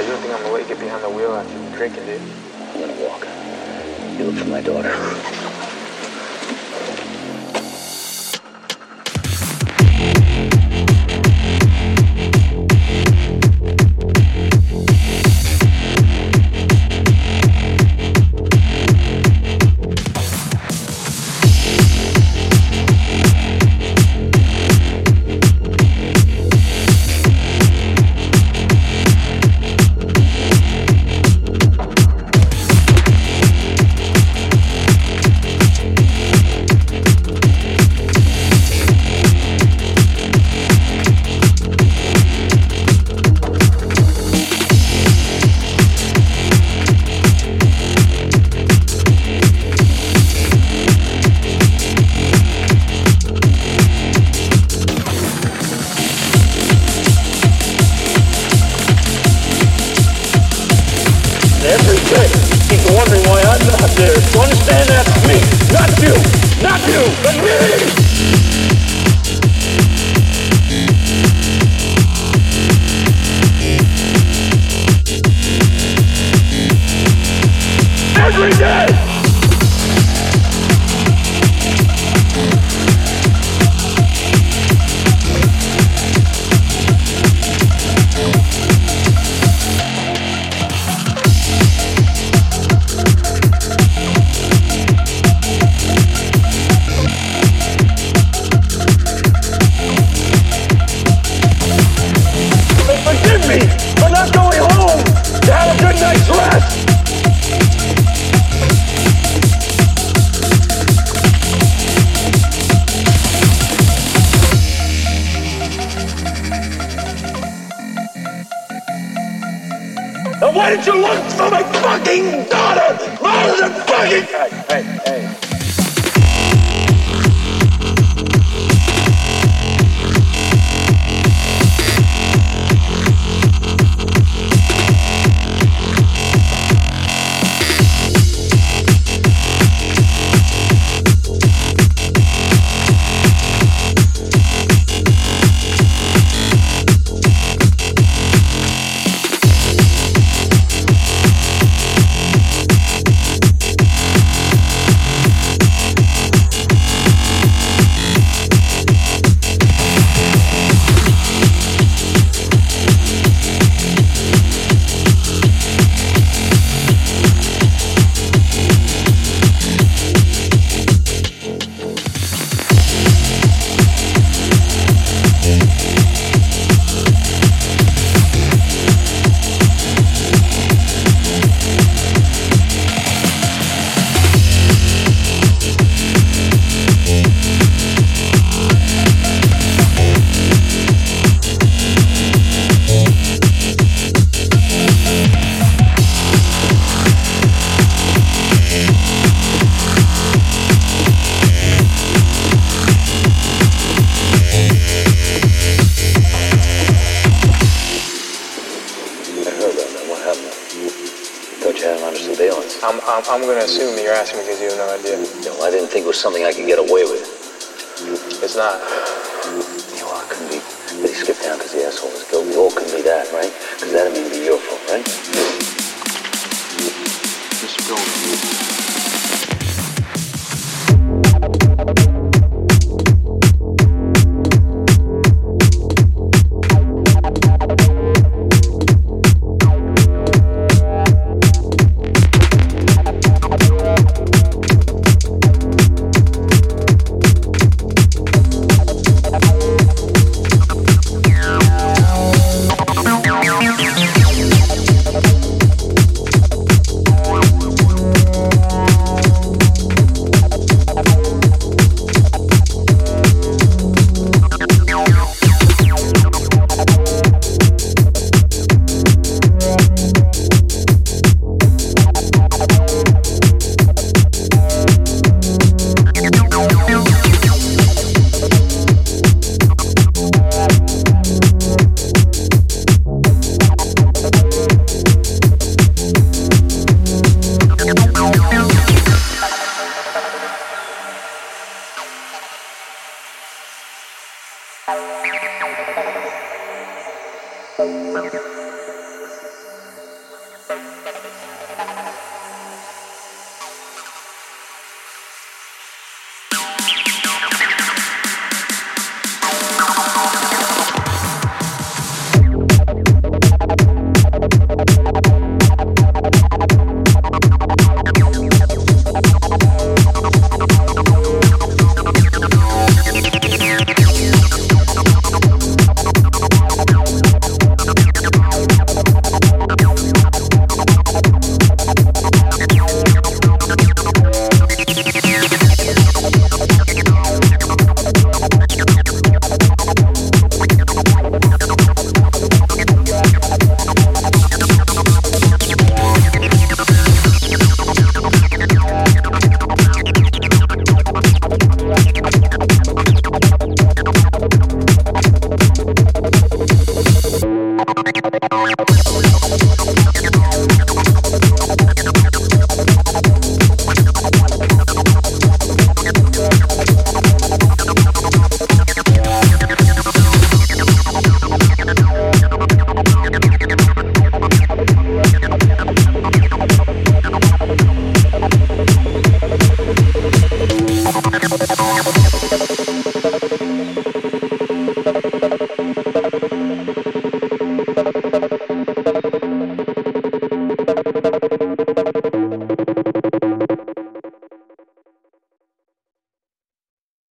You don't think I'm gonna let you get behind the wheel after drinking, dude? I'm gonna walk. You look for my daughter. Day, he's wondering why I'm not there. To understand that's me, not you, not you, but me. Every day. Why did you look for my fucking daughter? More than fucking. Hey, hey, hey. Thought you had him under surveillance. I'm, I'm, I'm gonna assume that you're asking me because you have no idea. Know, I didn't think it was something I could get away with. It's not. You know, it couldn't be that he skipped town because the asshole was guilty. Or it couldn't be that, right? Because that'd mean be your fault, right? Williams.